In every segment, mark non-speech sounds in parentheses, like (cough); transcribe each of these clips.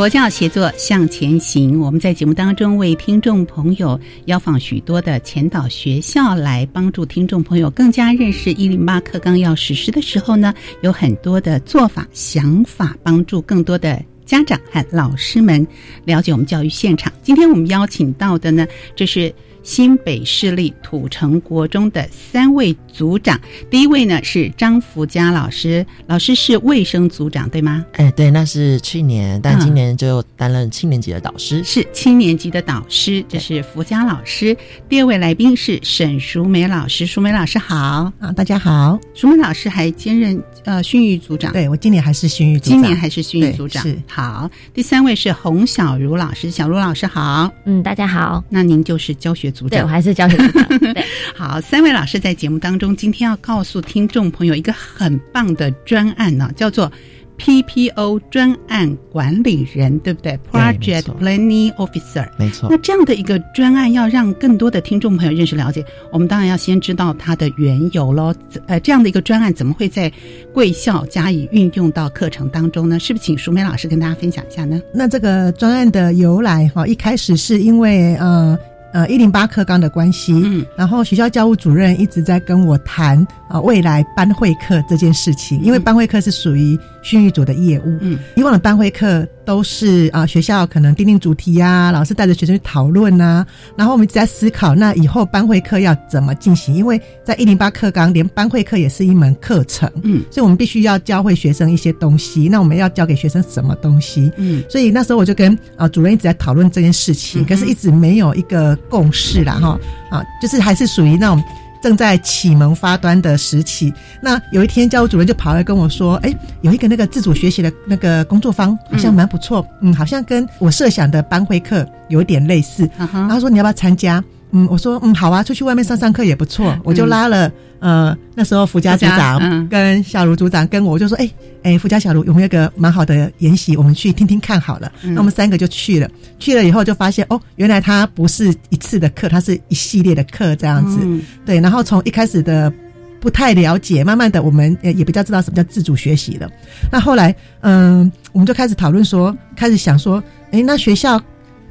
佛教协作向前行。我们在节目当中为听众朋友邀访许多的前导学校，来帮助听众朋友更加认识一零八课纲要实施的时候呢，有很多的做法、想法，帮助更多的家长和老师们了解我们教育现场。今天我们邀请到的呢，这是。新北市立土城国中的三位组长，第一位呢是张福佳老师，老师是卫生组长，对吗？哎，对，那是去年，但今年就担任七年级的导师，是七年级的导师，这是福佳老师。第二位来宾是沈淑梅老师，淑梅老师好啊，大家好。淑梅老师还兼任呃训育组长，对我今年还是训育组长，今年还是训育组长，是好。第三位是洪小茹老师，小茹老师好，嗯，大家好。那您就是教学。组长，我还是教学组长。(laughs) 对，好，三位老师在节目当中，今天要告诉听众朋友一个很棒的专案呢，叫做 PPO 专案管理人，对不对？Project Planning Officer，没错。那这样的一个专案，要让更多的听众朋友认识了解，我们当然要先知道它的缘由喽。呃，这样的一个专案怎么会在贵校加以运用到课程当中呢？是不是请淑梅老师跟大家分享一下呢？那这个专案的由来哈，一开始是因为呃。呃，一零八课纲的关系，嗯，然后学校教务主任一直在跟我谈啊未来班会课这件事情，因为班会课是属于训育组的业务，嗯，以往的班会课都是啊学校可能定定主题呀，老师带着学生去讨论呐，然后我们一直在思考，那以后班会课要怎么进行？因为在一零八课纲，连班会课也是一门课程，嗯，所以我们必须要教会学生一些东西，那我们要教给学生什么东西？嗯，所以那时候我就跟啊主任一直在讨论这件事情，可是一直没有一个。共识啦，哈啊，就是还是属于那种正在启蒙发端的时期。那有一天，教务主任就跑来跟我说：“哎，有一个那个自主学习的那个工作坊，好像蛮不错，嗯，好像跟我设想的班会课有点类似。”他说：“你要不要参加？”嗯，我说：“嗯，好啊，出去外面上上课也不错。”我就拉了。呃，那时候福家组长跟小卢组长跟我就说，哎哎，福家小卢有没有个蛮好的研习，我们去听听看好了。那我们三个就去了，去了以后就发现，哦，原来它不是一次的课，它是一系列的课这样子。对，然后从一开始的不太了解，慢慢的我们也比较知道什么叫自主学习了。那后来，嗯，我们就开始讨论说，开始想说，哎，那学校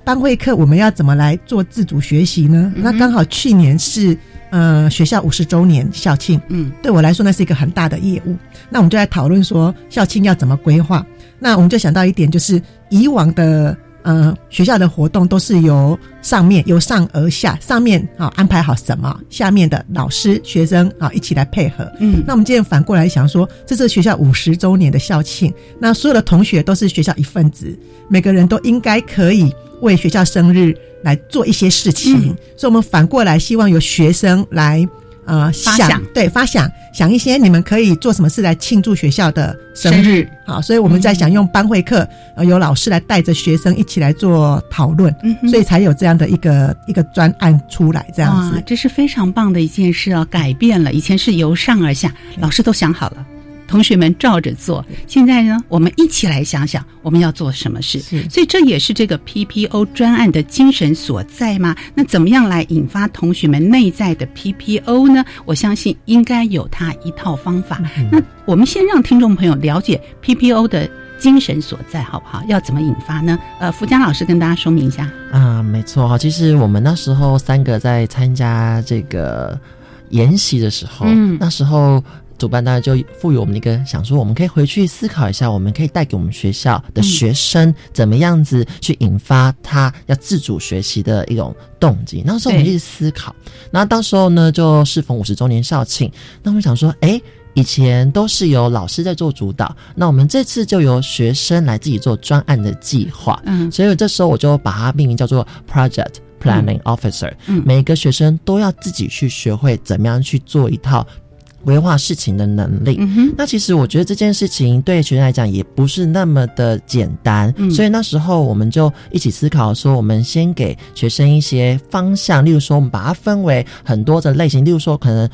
班会课我们要怎么来做自主学习呢？那刚好去年是。呃，学校五十周年校庆，嗯，对我来说那是一个很大的业务。那我们就在讨论说校庆要怎么规划。那我们就想到一点，就是以往的呃学校的活动都是由上面由上而下，上面啊安排好什么，下面的老师学生啊一起来配合。嗯，那我们今天反过来想说，这是学校五十周年的校庆，那所有的同学都是学校一份子，每个人都应该可以为学校生日。来做一些事情，所以我们反过来希望由学生来呃想对发想想一些你们可以做什么事来庆祝学校的生日。好，所以我们在想用班会课呃由老师来带着学生一起来做讨论，所以才有这样的一个一个专案出来这样子，这是非常棒的一件事啊！改变了以前是由上而下，老师都想好了。同学们照着做。现在呢，我们一起来想想我们要做什么事。所以这也是这个 PPO 专案的精神所在吗？那怎么样来引发同学们内在的 PPO 呢？我相信应该有他一套方法。那我们先让听众朋友了解 PPO 的精神所在，好不好？要怎么引发呢？呃，福江老师跟大家说明一下。啊，没错哈。其实我们那时候三个在参加这个研习的时候，嗯，那时候。主办单位就赋予我们一个想说，我们可以回去思考一下，我们可以带给我们学校的学生怎么样子去引发他要自主学习的一种动机。那时候我们一直思考，那到时候呢，就适逢五十周年校庆，那我们想说，哎，以前都是由老师在做主导，那我们这次就由学生来自己做专案的计划。嗯，所以这时候我就把它命名叫做 Project Planning Officer。嗯，每一个学生都要自己去学会怎么样去做一套。规划事情的能力，那其实我觉得这件事情对学生来讲也不是那么的简单，所以那时候我们就一起思考说，我们先给学生一些方向，例如说我们把它分为很多的类型，例如说可能。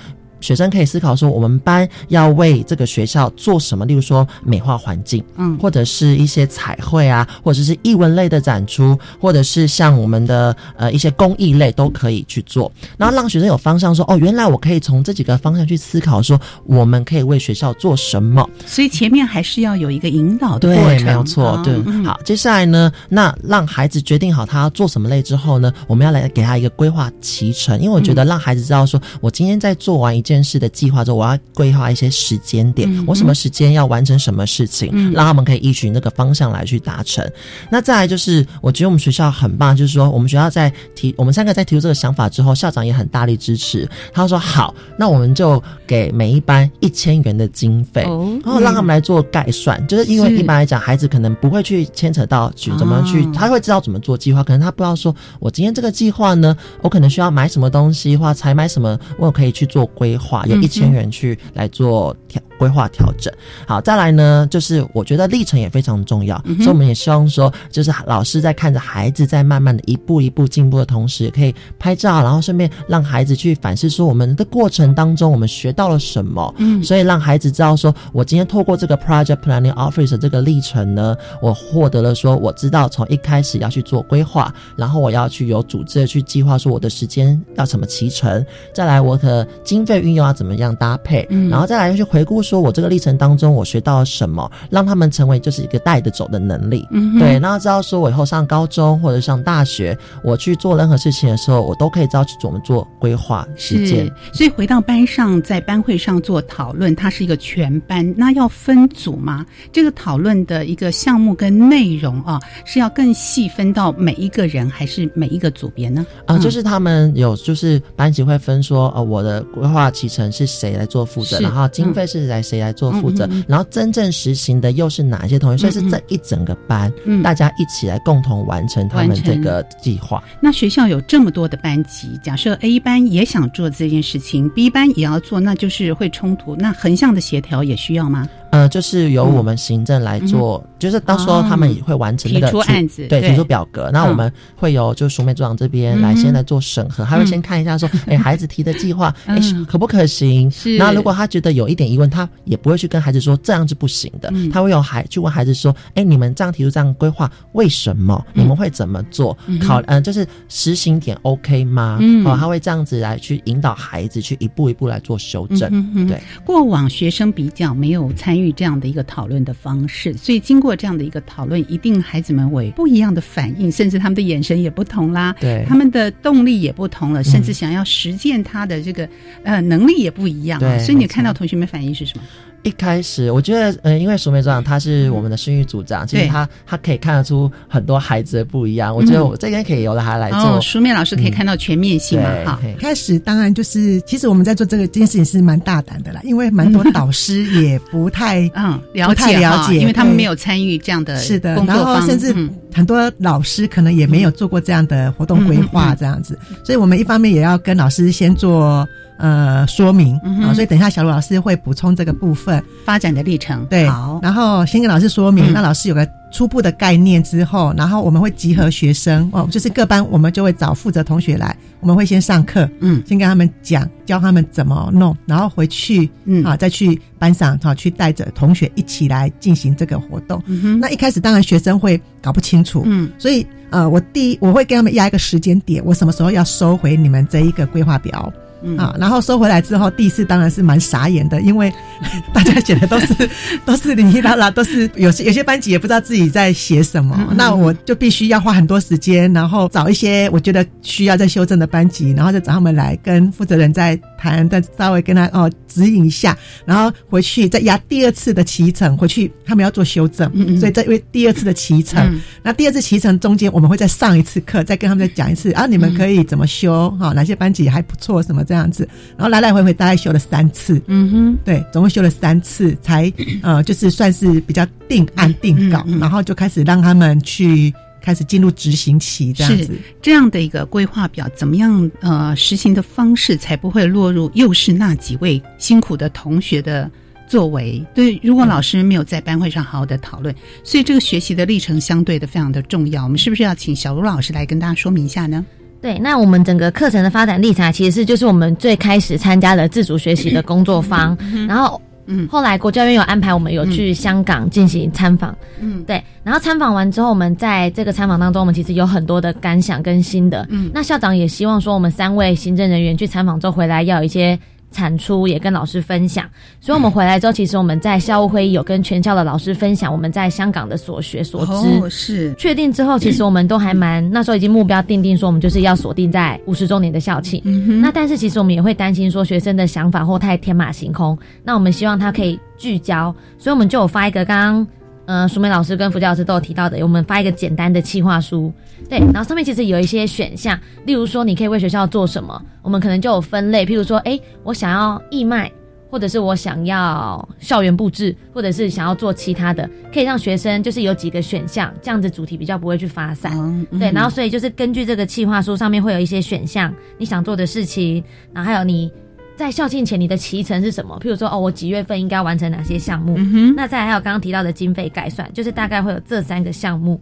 学生可以思考说，我们班要为这个学校做什么？例如说美化环境，嗯，或者是一些彩绘啊，或者是艺文类的展出，或者是像我们的呃一些公益类都可以去做。然后让学生有方向，说哦，原来我可以从这几个方向去思考，说我们可以为学校做什么。所以前面还是要有一个引导的过程，没有错。对，好，接下来呢，那让孩子决定好他要做什么类之后呢，我们要来给他一个规划脐橙，因为我觉得让孩子知道说，我今天在做完一件。件事的计划之后，我要规划一些时间点，我什么时间要完成什么事情，让他们可以依循那个方向来去达成。那再来就是，我觉得我们学校很棒，就是说我们学校在提我们三个在提出这个想法之后，校长也很大力支持。他说：“好，那我们就给每一班一千元的经费，然后让他们来做概算。就是因为一般来讲，孩子可能不会去牵扯到去怎么去，他会知道怎么做计划，可能他不知道说，我今天这个计划呢，我可能需要买什么东西，或才买什么，我可以去做规划。”话有一千元去来做调规划调整，好，再来呢，就是我觉得历程也非常重要，所以我们也希望说，就是老师在看着孩子在慢慢的一步一步进步的同时，可以拍照，然后顺便让孩子去反思说，我们的过程当中我们学到了什么，嗯，所以让孩子知道说，我今天透过这个 project planning office 这个历程呢，我获得了说，我知道从一开始要去做规划，然后我要去有组织的去计划说我的时间要怎么提成，再来我的经费运。又要怎么样搭配？嗯然后再来去回顾，说我这个历程当中我学到了什么，让他们成为就是一个带着走的能力。嗯对，然后知道说我以后上高中或者上大学，我去做任何事情的时候，我都可以知道去怎么做规划时间。所以回到班上，在班会上做讨论，它是一个全班，那要分组吗？这个讨论的一个项目跟内容啊，是要更细分到每一个人，还是每一个组别呢？啊，就是他们有，就是班级会分说，呃，我的规划。提成是谁来做负责？然后经费是来谁来做负责？然后真正实行的又是哪些同学？所以是这一整个班，大家一起来共同完成他们这个计划。那学校有这么多的班级，假设 A 班也想做这件事情，B 班也要做，那就是会冲突。那横向的协调也需要吗？呃，就是由我们行政来做，就是到时候他们也会完成那个提出案子，对，提出表格。那我们会有就署美组长这边来先来做审核，他会先看一下说，哎，(laughs) 孩子提的计划，哎，可不可行？那如果他觉得有一点疑问，他也不会去跟孩子说这样是不行的，他会有孩去问孩子说，哎，你们这样提出这样规划，为什么？你们会怎么做？考，嗯，就是实行点 OK 吗？哦，他会这样子来去引导孩子去一步一步来做修正。对，过往学生比较没有参与这样的一个讨论的方式，所以经过这样的一个讨论，一定孩子们会不一样的反应，甚至他们的眼神也不同啦，对，他们的动力也不同了，甚至想要实践他的这个呃能力也不一样。对，所以你看到同学们反应是什么？一开始我觉得，呃，因为淑美组长他是我们的声誉组长，其实他他可以看得出很多孩子的不一样。我觉得我这边可以由他来做。淑美老师可以看到全面性嘛？哈，开始当然就是，其实我们在做这个这件事情是蛮大胆的啦，因为蛮多导师也不太 (laughs) 嗯了解了解，因为他们没有参与这样的是的，然后甚至很多老师可能也没有做过这样的活动规划这样子，所以我们一方面也要跟老师先做。呃说明嗯啊，所以等一下小卢老师会补充这个部分。发展的历程。对好，然后先跟老师说明，嗯那老师有个初步的概念之后，然后我们会集合学生哦，就是各班我们就会找负责同学来，我们会先上课，嗯先跟他们讲，教他们怎么弄，然后回去嗯啊再去班上哈、去带着同学一起来进行这个活动。嗯哼，那一开始当然学生会搞不清楚，嗯所以呃，我第一我会跟他们压一个时间点，我什么时候要收回你们这一个规划表。嗯。啊，然后收回来之后，第一次当然是蛮傻眼的，因为 (laughs) 大家写的都是都是零零啦啦，都是有些有些班级也不知道自己在写什么，嗯嗯那我就必须要花很多时间，然后找一些我觉得需要再修正的班级，然后再找他们来跟负责人再谈，再稍微跟他哦指引一下，然后回去再压第二次的骑程，回去他们要做修正，嗯嗯所以在为第二次的骑程，嗯。那第二次骑程中间，我们会再上一次课，再跟他们再讲一次啊，你们可以怎么修哈、哪些班级还不错，什么这样子，然后来来回回大概修了三次，嗯哼，对，总共修了三次，才呃就是算是比较定案定稿，然后就开始让他们去开始进入执行期这样是子。这样的一个规划表，怎么样呃实行的方式，才不会落入又是那几位辛苦的同学的作为？对，如果老师没有在班会上好好的讨论，所以这个学习的历程相对的非常的重要。我们是不是要请小卢老师来跟大家说明一下呢？对，那我们整个课程的发展历程啊，其实是就是我们最开始参加了自主学习的工作坊，然后。嗯。后来国教院有安排我们有去香港进行参访，嗯。对，然后参访完之后，我们在这个参访当中，我们其实有很多的感想跟心得。嗯。那校长也希望说，我们三位行政人员去参访之后回来要有一些产出，也跟老师分享。所以我们回来之后，其实我们在校务会议有跟全校的老师分享我们在香港的所学所知。哦，是确定之后，其实我们都还蛮那时候已经目标定定说，我们就是要锁定在五十周年的校庆。那但是其实我们也会担心说学生的想法或太天马行空，那我们希望他可以聚焦，所以我们就有发一个刚刚呃淑梅老师跟福教老师都有提到的，我们发一个简单的企划书，对，然后上面其实有一些选项，例如说你可以为学校做什么，我们可能就有分类，譬如说，哎，我想要义卖。或者是我想要校园布置，或者是想要做其他的，可以让学生就是有几个选项，这样子主题比较不会去发散。嗯对，然后所以就是根据这个计划书上面会有一些选项，你想做的事情，然后还有你在校庆前你的期程是什么？譬如说，哦，我几月份应该完成哪些项目？嗯那再还有刚刚提到的经费概算，就是大概会有这三个项目。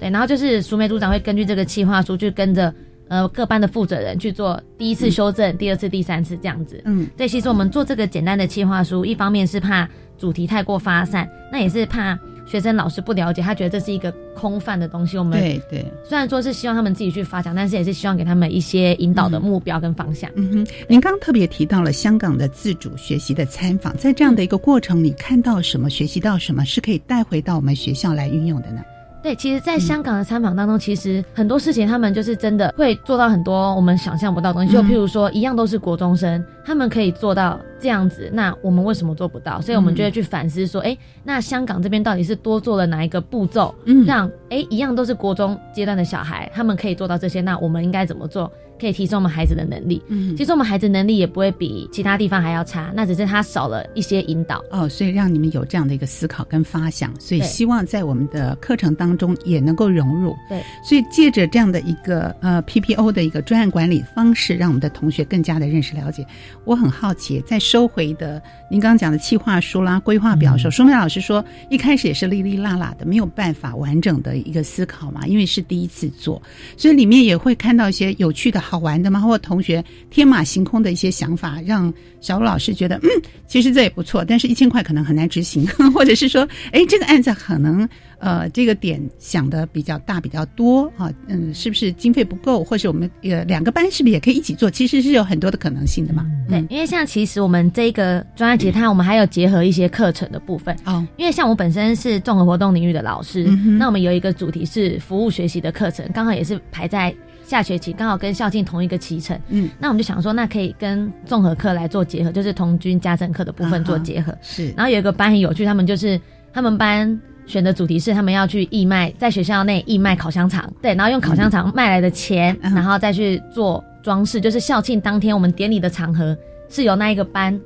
对，然后就是淑梅组长会根据这个企划书去跟着呃各班的负责人去做第一次修正、第二次、第三次这样子。嗯对，其实我们做这个简单的企划书，一方面是怕主题太过发散，那也是怕学生老师不了解，他觉得这是一个空泛的东西。我们对对，虽然说是希望他们自己去发展，但是也是希望给他们一些引导的目标跟方向。嗯哼，您刚刚特别提到了香港的自主学习的参访，在这样的一个过程，你看到什么，学习到什么，是可以带回到我们学校来运用的呢？对，其实，在香港的参访当中，其实很多事情他们就是真的会做到很多我们想象不到的东西。就嗯譬如说，一样都是国中生，他们可以做到这样子，那我们为什么做不到？所以我们就会去反思说，哎、那香港这边到底是多做了哪一个步骤，嗯让哎一样都是国中阶段的小孩，他们可以做到这些，那我们应该怎么做，可以提升我们孩子的能力？嗯其实我们孩子能力也不会比其他地方还要差，那只是他少了一些引导。哦，所以让你们有这样的一个思考跟发想，所以希望在我们的课程当中也能够融入。对，所以借着这样的一个呃 PPO 的一个专案管理方式，让我们的同学更加的认识了解。我很好奇，在收回的您刚刚讲的企划书啦、规划表的时候，舒梅老师说一开始也是哩哩啦啦的，没有办法完整的一个思考嘛，因为是第一次做，所以里面也会看到一些有趣的好玩的吗，或同学天马行空的一些想法，让小鲁老师觉得嗯，其实这也不错，但是一千块可能很难执行，(laughs) 或者是说，哎，这个案子可能呃这个点想的比较大比较多啊，嗯，是不是经费不够，或是我们呃两个班是不是也可以一起做？其实是有很多的可能性的嘛。对，因为像其实我们这个专案其实它我们还有结合一些课程的部分。哦，因为像我本身是综合活动领域的老师，嗯那我们有一个主题是服务学习的课程，刚好也是排在下学期，刚好跟校庆同一个期程。嗯，那我们就想说，那可以跟综合课来做结合，就是童军家政课的部分做结合。是，然后有一个班很有趣，他们就是他们班选的主题是他们要去义卖，在学校内义卖烤香肠，对，然后用烤香肠卖来的钱，嗯。然后再去做装饰，就是校庆当天我们典礼的场合是由那一个班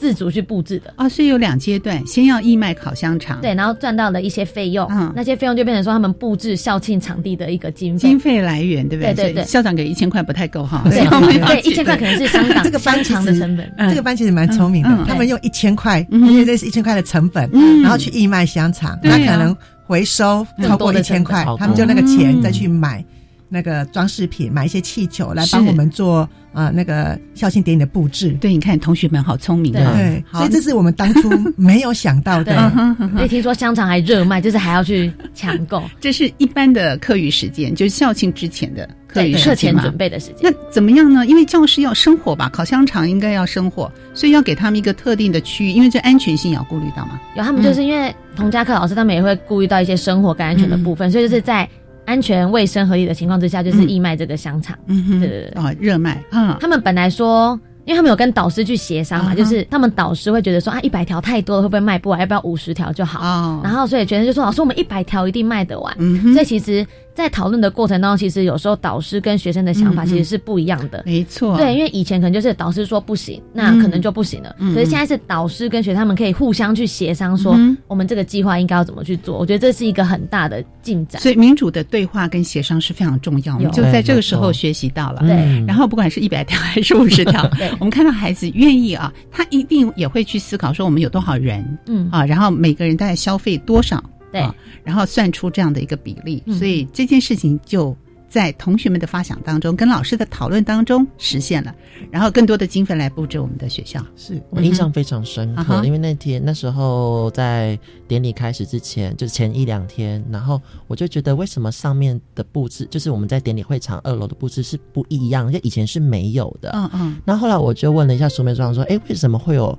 自主去布置的。啊，所以有两阶段，先要义卖烤香肠，对，然后赚到了一些费用，嗯。那些费用就变成说他们布置校庆场地的一个经费。经费来源，对不对？对对对。校长给一千块不太够哈，对对，一千块可能是香港 (laughs) 这个班长的成本。这个班其实蛮聪明的，他们用一千块，嗯因为这是一千块的成本，嗯。然后去义卖香肠，那可能回收超过一千块他们就那个钱嗯。再去买那个装饰品，买一些气球来是帮我们做呃那个校庆典礼的布置。对，你看同学们好聪明对啊，对，所以这是我们当初没有想到的。(laughs) 所以听说香肠还热卖，就是还要去抢购，(laughs) 这是一般的课余时间，就是校庆之前的课余课前准备的时间。那怎么样呢？因为教师要生火吧，烤香肠应该要生火，所以要给他们一个特定的区域，因为这安全性也要顾虑到嘛。有他们就是因为同家课老师他们也会顾虑到一些生活跟安全的部分，所以就是在安全、卫生、合理的情况之下，就是义卖这个香肠。嗯哼，对对对哦，热卖嗯，他们本来说，因为他们有跟导师去协商嘛，就是他们导师会觉得说啊，一百条太多了，会不会卖不完？要不要五十条就好？哦，然后所以学生就说，老师，我们一百条一定卖得完。所以其实，在讨论的过程当中，其实有时候导师跟学生的想法其实是不一样的。没错，对，因为以前可能就是导师说不行，那可能就不行了。嗯嗯可是现在是导师跟学生他们可以互相去协商，说嗯我们这个计划应该要怎么去做。我觉得这是一个很大的进展。所以民主的对话跟协商是非常重要，我们就在这个时候学习到了。对嗯然后不管是一百条 (laughs) 还是五十条，我们看到孩子愿意啊，他一定也会去思考说我们有多少人嗯，啊，然后每个人大概消费多少，对。啊，然后算出这样的一个比例，嗯。所以这件事情就在同学们的发想当中，跟老师的讨论当中实现了，然后更多的经费来布置我们的学校。是我印象非常深刻，嗯因为那天那时候在典礼开始之前，就是前一两天，然后我就觉得为什么上面的布置，就是我们在典礼会场二楼的布置是不一样，就以前是没有的。嗯嗯，那后来我就问了一下苏梅庄说：“哎，为什么会有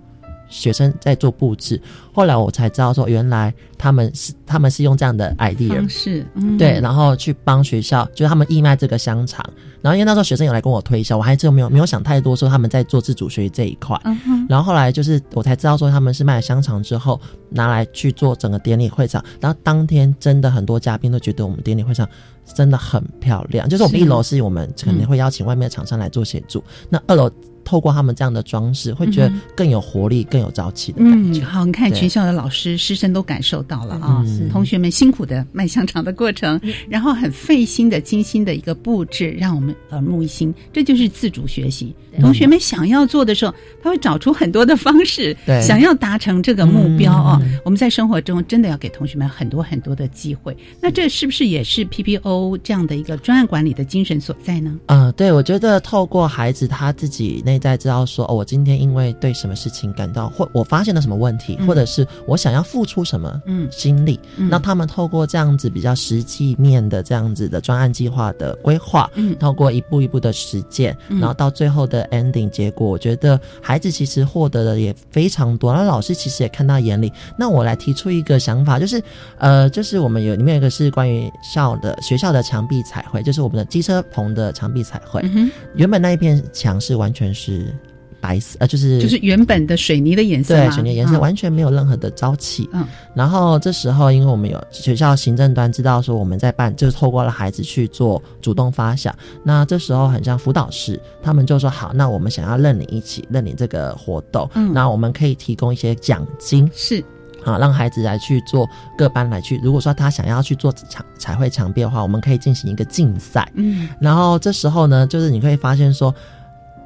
学生在做布置？”后来我才知道说，原来他们是他们是用这样的 idea 方式，嗯对，然后去帮学校，就是他们义卖这个香肠。然后因为那时候学生有来跟我推销，我还真没有没有想太多，说他们在做自主学习这一块。嗯，然后后来就是我才知道说他们是卖了香肠之后拿来去做整个典礼会场，然后当天真的很多嘉宾都觉得我们典礼会场真的很漂亮。就是我们一楼是我们肯定会邀请外面的厂商来做协助，那二楼透过他们这样的装饰，会觉得更有活力、更有朝气的感觉。，嗯好，你看对全校的老师、师生都感受到了啊，嗯同学们辛苦的卖香肠的过程，然后很费心的、精心的一个布置，让我们耳目一新，这就是自主学习。同学们想要做的时候，他会找出很多的方式，对想要达成这个目标啊、嗯我们在生活中真的要给同学们很多很多的机会。那这是不是也是 PPO 这样的一个专案管理的精神所在呢？嗯，对，我觉得透过孩子他自己内在知道说，哦，我今天因为对什么事情感到，或我发现了什么问题，嗯或者是我想要付出什么嗯心力，嗯那他们透过这样子比较实际面的这样子的专案计划的规划，嗯透过一步一步的实践，嗯然后到最后的 ending 结果，我觉得孩子其实获得的也非常多，那老师其实也看到眼里。那我来提出一个想法，就是呃，就是我们有里面有一个是关于校的学校的墙壁彩绘，就是我们的机车棚的墙壁彩绘。嗯，原本那一片墙是完全是白色，呃，就是就是原本的水泥的颜色对水泥颜色嗯完全没有任何的朝气。嗯然后这时候，因为我们有学校行政端知道说我们在办，就是透过了孩子去做主动发想。那这时候很像辅导室，他们就说好，那我们想要认领一起认领这个活动，嗯那我们可以提供一些奖金。是好，让孩子来去做各班来去。如果说他想要去做墙彩绘墙壁的话，我们可以进行一个竞赛。嗯然后这时候呢，就是你会发现说，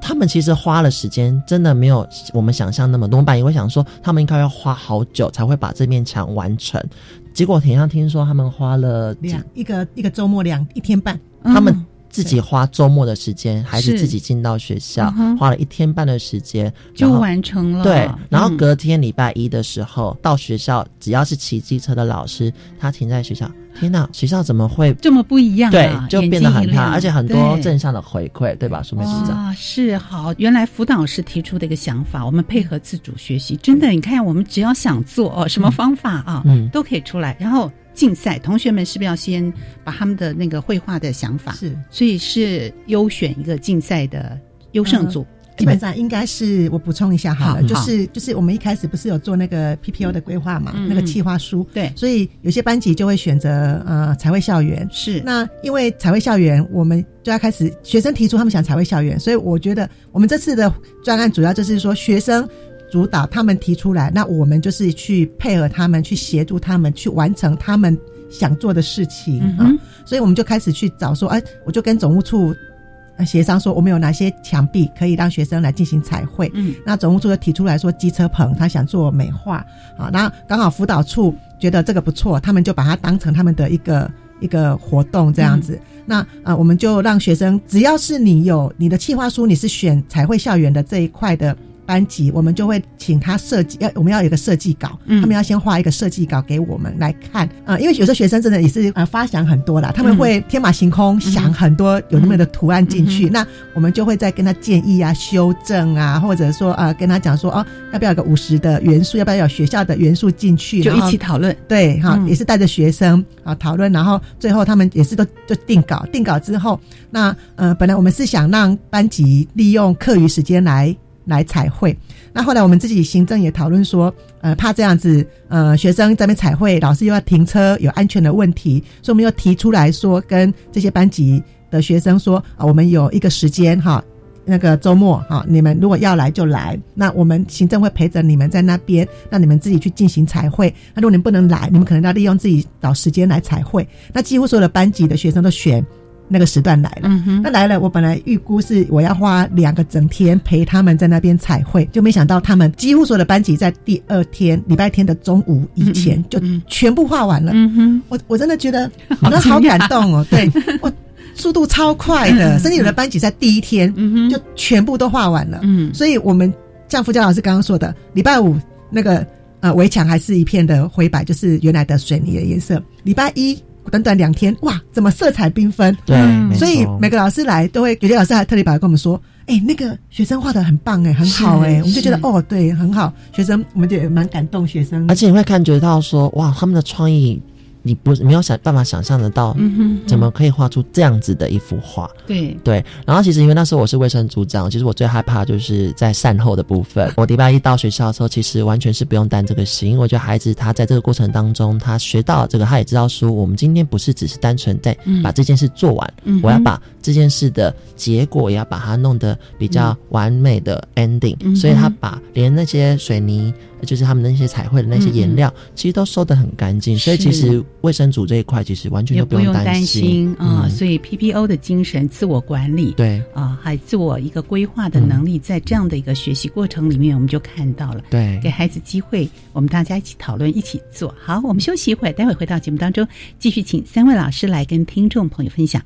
他们其实花了时间，真的没有我们想象那么多。我们本来以为想说，他们应该要花好久才会把这面墙完成，结果好像听说他们花了两一个一个周末两一天半，他们嗯自己花周末的时间，还是自己进到学校嗯，花了一天半的时间就完成了。对，然后嗯隔天礼拜一的时候、到学校，只要是骑机车的老师，他停在学校，天呐，学校怎么会？这么不一样、啊，对，就变得很漂亮，眼睛一亮而且很多正向的回馈，对吧？苏梅市长，啊，是好，原来辅导师提出的一个想法，我们配合自主学习，真的，你看，我们只要想做哦，什么方法啊，嗯都可以出来。然后竞赛，同学们是不是要先把他们的那个绘画的想法，是。所以是优选一个竞赛的优胜组，基本上应该是我补充一下好了，好就是就是我们一开始不是有做那个 PPO 的规划嘛，嗯。那个企划书，对。所以有些班级就会选择呃彩绘校园。是。那因为彩绘校园，我们就要开始学生提出他们想彩绘校园，所以我觉得我们这次的专案主要就是说学生。主导，他们提出来，那我们就是去配合他们，去协助他们去完成他们想做的事情啊。所以我们就开始去找说，哎，我就跟总务处协商说，我们有哪些墙壁可以让学生来进行彩绘。嗯，那总务处就提出来说，机车棚他想做美化好，那刚好辅导处觉得这个不错，他们就把它当成他们的一个一个活动这样子。那啊，我们就让学生，只要是你有你的计划书，你是选彩绘校园的这一块的。班级，我们就会请他设计，要我们要有一个设计稿，他们要先画一个设计稿给我们来看啊，因为有时候学生真的也是呃发想很多啦，他们会天马行空想很多有那么的图案进去，那我们就会再跟他建议啊、修正啊，或者说啊跟他讲说哦，要不要有个五十的元素，要不要有学校的元素进去，就一起讨论，对哈，也是带着学生啊讨论，然后最后他们也是都就定稿，定稿之后，那呃本来我们是想让班级利用课余时间来。来彩绘，那后来我们自己行政也讨论说，呃，怕这样子，呃，学生在那边彩绘，老师又要停车，有安全的问题，所以我们又提出来说，跟这些班级的学生说，啊，我们有一个时间哈，那个周末哈，你们如果要来就来，那我们行政会陪着你们在那边，让你们自己去进行彩绘。那如果你不能来，你们可能要利用自己找时间来彩绘。那几乎所有的班级的学生都选。那个时段来了，那来了，我本来预估是我要花两个整天陪他们在那边彩绘，就没想到他们几乎所有的班级在第二天礼拜天的中午以前就全部画完了。我我真的觉得，我的好感动哦，(laughs) 对我速度超快的，甚至有的班级在第一天就全部都画完了。嗯，所以我们像傅教老师刚刚说的，礼拜五那个呃围墙还是一片的灰白，就是原来的水泥的颜色。礼拜一。短短两天，哇，怎么色彩缤纷？对，所以每个老师来都会，有些老师还特地来跟我们说，哎，那个学生画的很棒，哎，很好，哎，我们就觉得，哦，对，很好，学生，我们就蛮感动学生。而且你会感觉到说，哇，他们的创意。你不没有想办法想象得到，怎么可以画出这样子的一幅画？对对。然后其实因为那时候我是卫生组长，其实我最害怕就是在善后的部分。我礼拜一到学校的时候，其实完全是不用担这个心，因为我觉得孩子他在这个过程当中，他学到这个，他也知道说，我们今天不是只是单纯在把这件事做完，我要把这件事的结果也要把它弄得比较完美的 ending。所以他把连那些水泥。就是他们那些彩绘的那些颜料，其实都收的很干净，所以其实卫生组这一块其实完全都不用担心啊。所以 PPO 的精神、自我管理，对啊，还自我一个规划的能力，在这样的一个学习过程里面，我们就看到了。对，给孩子机会，我们大家一起讨论，一起做好。我们休息一会儿，待会回到节目当中，继续请三位老师来跟听众朋友分享。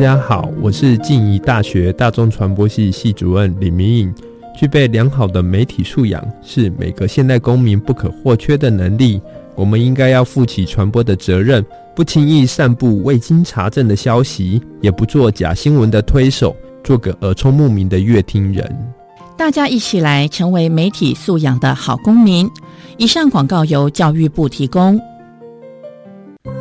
大家好，我是静宜大学大众传播系系主任李明颖。具备良好的媒体素养是每个现代公民不可或缺的能力。我们应该要负起传播的责任，不轻易散布未经查证的消息，也不做假新闻的推手，做个耳聪目明的乐听人。大家一起来成为媒体素养的好公民。以上广告由教育部提供。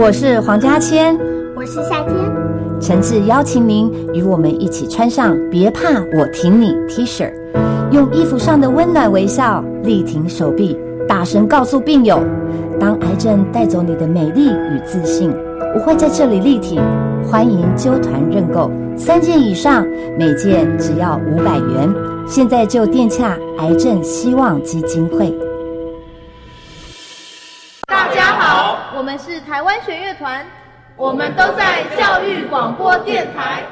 我是黄家千，我是夏天。诚挚邀请您与我们一起穿上“别怕，我挺你 ”T 恤，用衣服上的温暖微笑力挺手臂，大声告诉病友：当癌症带走你的美丽与自信，我会在这里力挺。欢迎揪团认购，三件以上，每件只要五百元。现在就电洽癌症希望基金会。是台湾弦乐团，我们都在教育广播电台。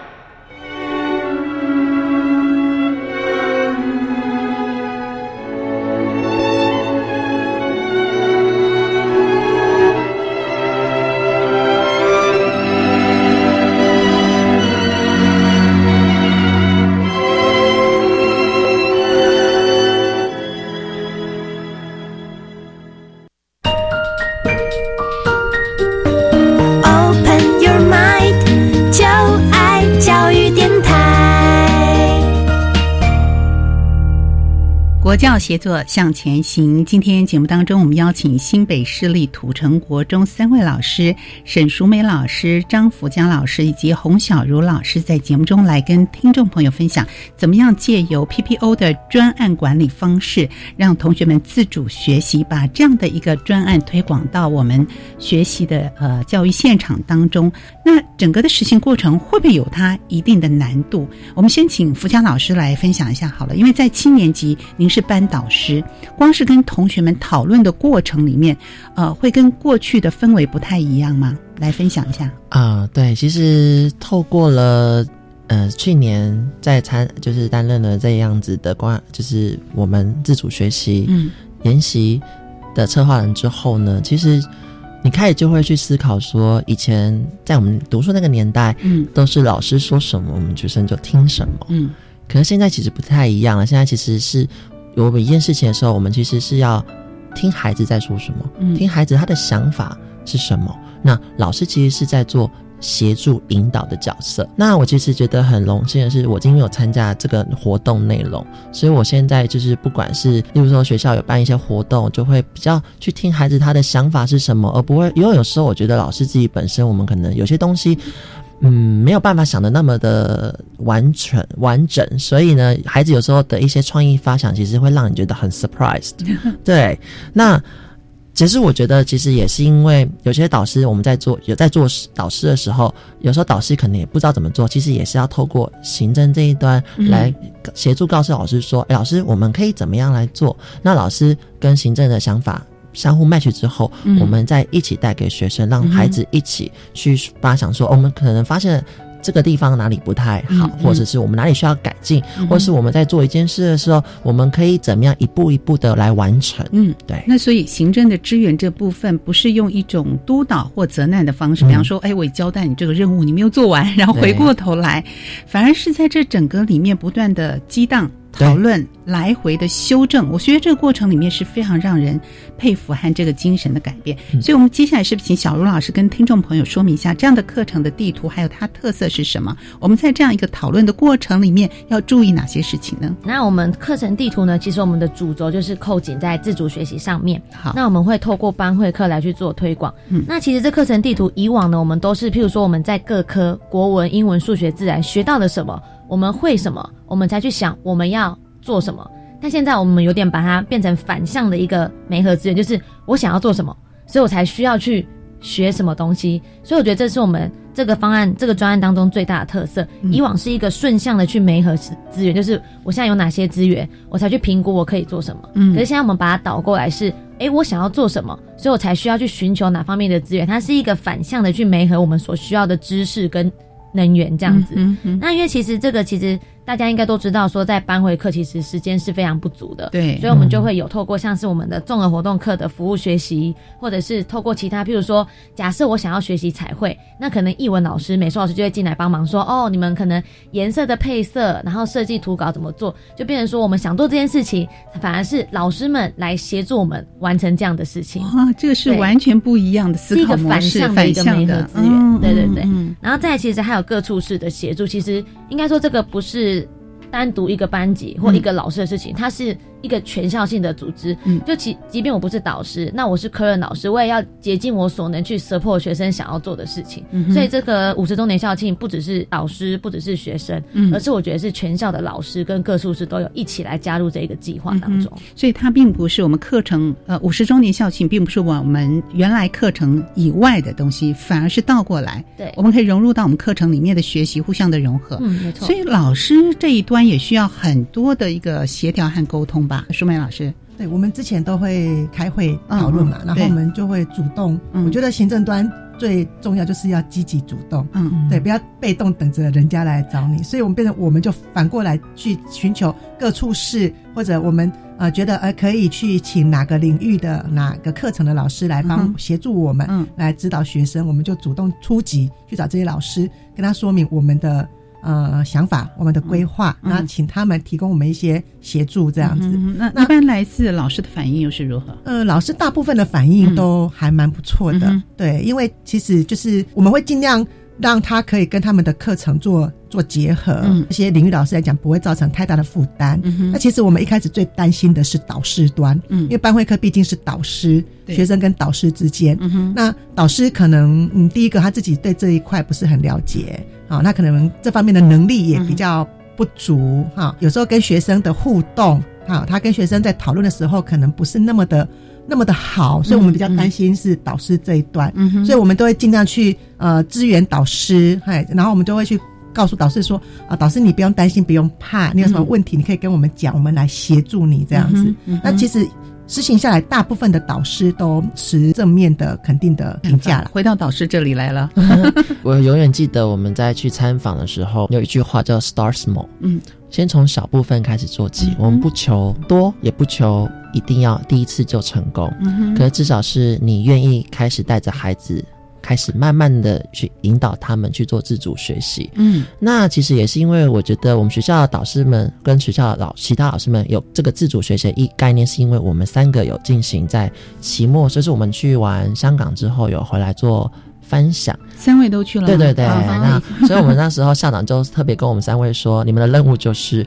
полноте 协作向前行。今天节目当中，我们邀请新北市立土城国中三位老师沈淑美老师、张福江老师以及洪小茹老师，在节目中来跟听众朋友分享，怎么样借由 PPO 的专案管理方式，让同学们自主学习，把这样的一个专案推广到我们学习的呃教育现场当中。那整个的实行过程会不会有它一定的难度？我们先请福江老师来分享一下好了，因为在七年级您是班导师，光是跟同学们讨论的过程里面，呃，会跟过去的氛围不太一样吗？来分享一下啊。对，其实透过了呃去年在参，就是担任了这样子的关，就是我们自主学习、嗯研习的策划人之后呢，其实。你开始就会去思考说，以前在我们读书那个年代，嗯，都是老师说什么，我们学生就听什么，嗯。可是现在其实不太一样了，现在其实是有一件事情的时候，我们其实是要听孩子在说什么，听孩子他的想法是什么。那老师其实是在做。协助引导的角色。那我其实觉得很荣幸的是，我今天有参加这个活动内容，所以我现在就是不管是，例如说学校有办一些活动，就会比较去听孩子他的想法是什么，而不会因为有时候我觉得老师自己本身，我们可能有些东西，嗯，没有办法想的那么的完全完整，所以呢，孩子有时候的一些创意发想，其实会让你觉得很 surprised。(laughs) 对，那。其实我觉得，其实也是因为有些导师，我们在做有在做导师的时候，有时候导师可能也不知道怎么做。其实也是要透过行政这一端来协助告诉老师说：“哎，老师，我们可以怎么样来做？”那老师跟行政的想法相互 match 之后，我们再一起带给学生，让孩子一起去发想说：“我们可能发现。”这个地方哪里不太好，或者是我们哪里需要改进，或是我们在做一件事的时候，我们可以怎么样一步一步的来完成？嗯，对。那所以行政的支援这部分，不是用一种督导或责难的方式，比方说，哎，我交代你这个任务，你没有做完，然后回过头来，反而是在这整个里面不断的激荡。讨论来回的修正，我觉得这个过程里面是非常让人佩服和这个精神的改变。所以，我们接下来是不是请小茹老师跟听众朋友说明一下这样的课程的地图，还有它特色是什么？我们在这样一个讨论的过程里面要注意哪些事情呢？那我们课程地图呢？其实我们的主轴就是扣紧在自主学习上面。好，那我们会透过班会课来去做推广。嗯，那其实这课程地图以往呢，我们都是譬如说我们在各科国文、英文、数学、自然学到了什么，我们会什么，我们才去想我们要。做什么？但现在我们有点把它变成反向的一个媒合资源，就是我想要做什么，所以我才需要去学什么东西。所以我觉得这是我们这个方案、这个专案当中最大的特色。以往是一个顺向的去媒合资资源，就是我现在有哪些资源，我才去评估我可以做什么。嗯可是现在我们把它倒过来是，诶，我想要做什么，所以我才需要去寻求哪方面的资源。它是一个反向的去媒合我们所需要的知识跟能源这样子。嗯嗯那因为其实这个其实大家应该都知道，说在班会课其实时间是非常不足的，对所以我们就会有透过像是我们的综合活动课的服务学习，或者是透过其他，譬如说，假设我想要学习彩绘，那可能艺文老师、美术老师就会进来帮忙说，哦，你们可能颜色的配色，然后设计图稿怎么做，就变成说我们想做这件事情，反而是老师们来协助我们完成这样的事情。哇，这个是完全不一样的思是一个反考模式，向的一个媒合资源，嗯对对对。嗯然后再其实还有各处室的协助，其实应该说这个不是单独一个班级或一个老师的事情，它是一个全校性的组织。嗯就即即便我不是导师，那我是科任老师，我也要竭尽我所能去 support 学生想要做的事情。嗯所以这个五十周年校庆不只是导师，不只是学生，嗯而是我觉得是全校的老师跟各处室都有一起来加入这一个计划当中。所以它并不是我们课程呃五十周年校庆，并不是我们原来课程以外的东西，反而是倒过来，对我们可以融入到我们课程里面的学习，互相的融合。嗯，没错。所以老师这一端也需要很多的一个协调和沟通吧，舒梅老师。对，我们之前都会开会讨论嘛，然后我们就会主动。嗯我觉得行政端最重要就是要积极主动，嗯对，不要被动等着人家来找你。所以我们变成我们就反过来去寻求各处室，或者我们呃觉得呃可以去请哪个领域的哪个课程的老师来帮嗯协助我们，嗯来指导学生，我们就主动出击去找这些老师，跟他说明我们的。呃，想法，我们的规划，嗯。然后请他们提供我们一些协助，这样子。嗯那一般来自老师的反应又是如何？呃，老师大部分的反应都还蛮不错的，嗯对，因为其实就是我们会尽量让他可以跟他们的课程做做结合，嗯。这些领域老师来讲不会造成太大的负担。嗯那其实我们一开始最担心的是导师端，嗯。因为班会课毕竟是导师，对。学生跟导师之间，嗯那导师可能嗯，第一个他自己对这一块不是很了解，好、那可能这方面的能力也比较不足哈、有时候跟学生的互动，哈、他跟学生在讨论的时候可能不是那么的那么的好，所以我们比较担心是导师这一段，所以我们都会尽量去呃支援导师，嗨，然后我们就会去。告诉导师说啊，导师你不用担心，不用怕，你有什么问题你可以跟我们讲，我们来协助你这样子。那其实实行下来，大部分的导师都持正面的肯定的评价了。回到导师这里来了，(laughs) 我永远记得我们在去参访的时候，有一句话叫 “start small”，嗯，先从小部分开始做起。我们不求多，也不求一定要第一次就成功，嗯哼可是至少是你愿意开始带着孩子。开始慢慢的去引导他们去做自主学习，嗯，那其实也是因为我觉得我们学校的导师们跟学校的老其他老师们有这个自主学习一概念，是因为我们三个有进行在期末，就是我们去完香港之后有回来做分享，三位都去了吗，对对对，啊那所以我们那时候校长就特别跟我们三位说，你们的任务就是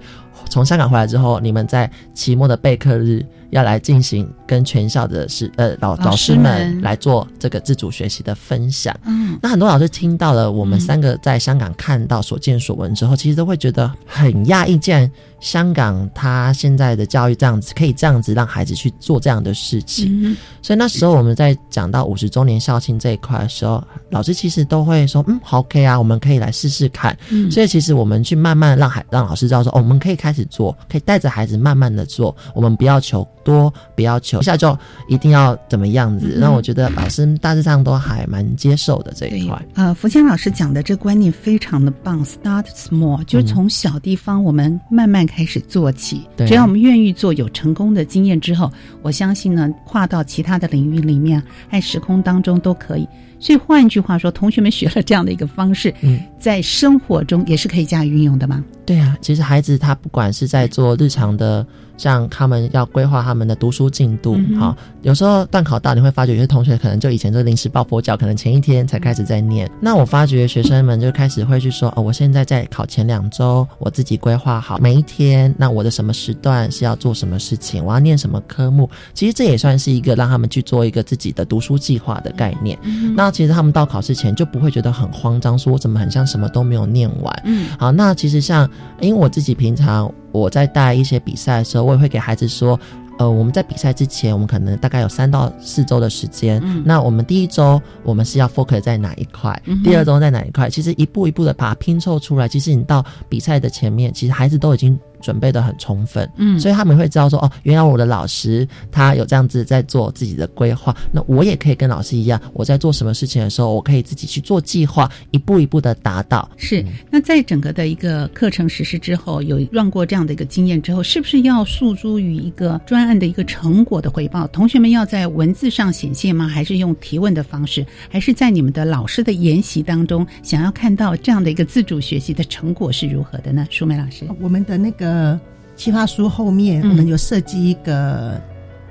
从香港回来之后，你们在期末的备课日要来进行跟全校的师呃老老师们们来做这个自主学习的分享。嗯，那很多老师听到了我们三个在香港看到所见所闻之后，其实都会觉得很讶异，既然香港他现在的教育这样子，可以这样子让孩子去做这样的事情。嗯所以那时候我们在讲到五十周年校庆这一块的时候，老师其实都会说，嗯，好 OK 啊，我们可以来试试看。嗯所以其实我们去慢慢让孩让老师知道说，哦，我们可以开始做，可以带着孩子慢慢的做，我们不要求多，不要求一下就一定要怎么样子。嗯那、我觉得老师大致上都还蛮接受的这一块。呃，福强老师讲的这观念非常的棒，start small，就是从小地方我们慢慢开始做起。对只要我们愿意做，有成功的经验之后，我相信呢，跨到其他的领域里面在时空当中都可以。所以换句话说，同学们学了这样的一个方式，嗯，在生活中也是可以加以运用的吗？对啊，其实孩子他不管是在做日常的，像他们要规划他们的读书进度，好、有时候段考到，你会发觉有些同学可能就以前就临时抱佛脚，可能前一天才开始在念。那我发觉学生们就开始会去说，哦，我现在在考前两周，我自己规划好每一天，那我的什么时段是要做什么事情，我要念什么科目。其实这也算是一个让他们去做一个自己的读书计划的概念。嗯那其实他们到考试前就不会觉得很慌张，说我怎么很像什么都没有念完。嗯，好，那其实像因为我自己平常我在带一些比赛的时候，我也会给孩子说，呃，我们在比赛之前，我们可能大概有三到四周的时间。嗯，那我们第一周我们是要 focus 在哪一块？第二周在哪一块？其实一步一步的把它拼凑出来。其实你到比赛的前面，其实孩子都已经。准备的很充分，嗯，所以他们会知道说，哦，原来我的老师他有这样子在做自己的规划，那我也可以跟老师一样，我在做什么事情的时候，我可以自己去做计划，一步一步的达到。是，那在整个的一个课程实施之后，有让过这样的一个经验之后，是不是要诉诸于一个专案的一个成果的回报？同学们要在文字上显现吗？还是用提问的方式？还是在你们的老师的研习当中，想要看到这样的一个自主学习的成果是如何的呢？舒梅老师，我们的那个。呃，计划书后面我们有设计一个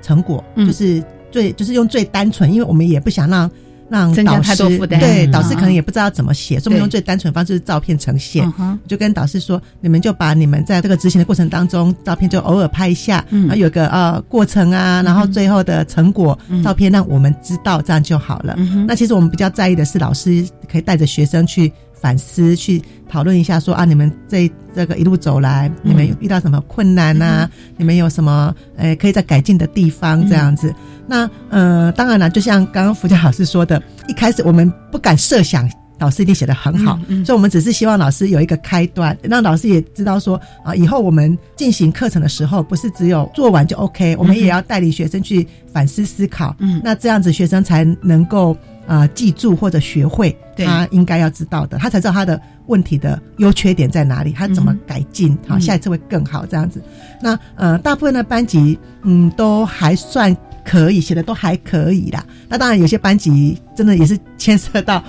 成果，就是最就是用最单纯，因为我们也不想让让导师对导师可能也不知道怎么写，所以我们用最单纯方式照片呈现。就跟导师说，你们就把你们在这个执行的过程当中，照片就偶尔拍一下，然后有个呃过程啊，然后最后的成果照片让我们知道，这样就好了。那其实我们比较在意的是，老师可以带着学生去。反思去讨论一下，说啊，你们这这个一路走来，你们有遇到什么困难呐？你们有什么呃可以在改进的地方？这样子，那呃，当然了，就像刚刚福佳老师说的，一开始我们不敢设想老师一定写的很好，所以我们只是希望老师有一个开端，让老师也知道说啊，以后我们进行课程的时候，不是只有做完就 OK，我们也要带领学生去反思思考，嗯，那这样子学生才能够。啊，记住或者学会他应该要知道的，他才知道他的问题的优缺点在哪里，他怎么改进，好，下一次会更好这样子。那呃，大部分的班级嗯都还算可以，写的都还可以啦。那当然有些班级真的也是牵涉到，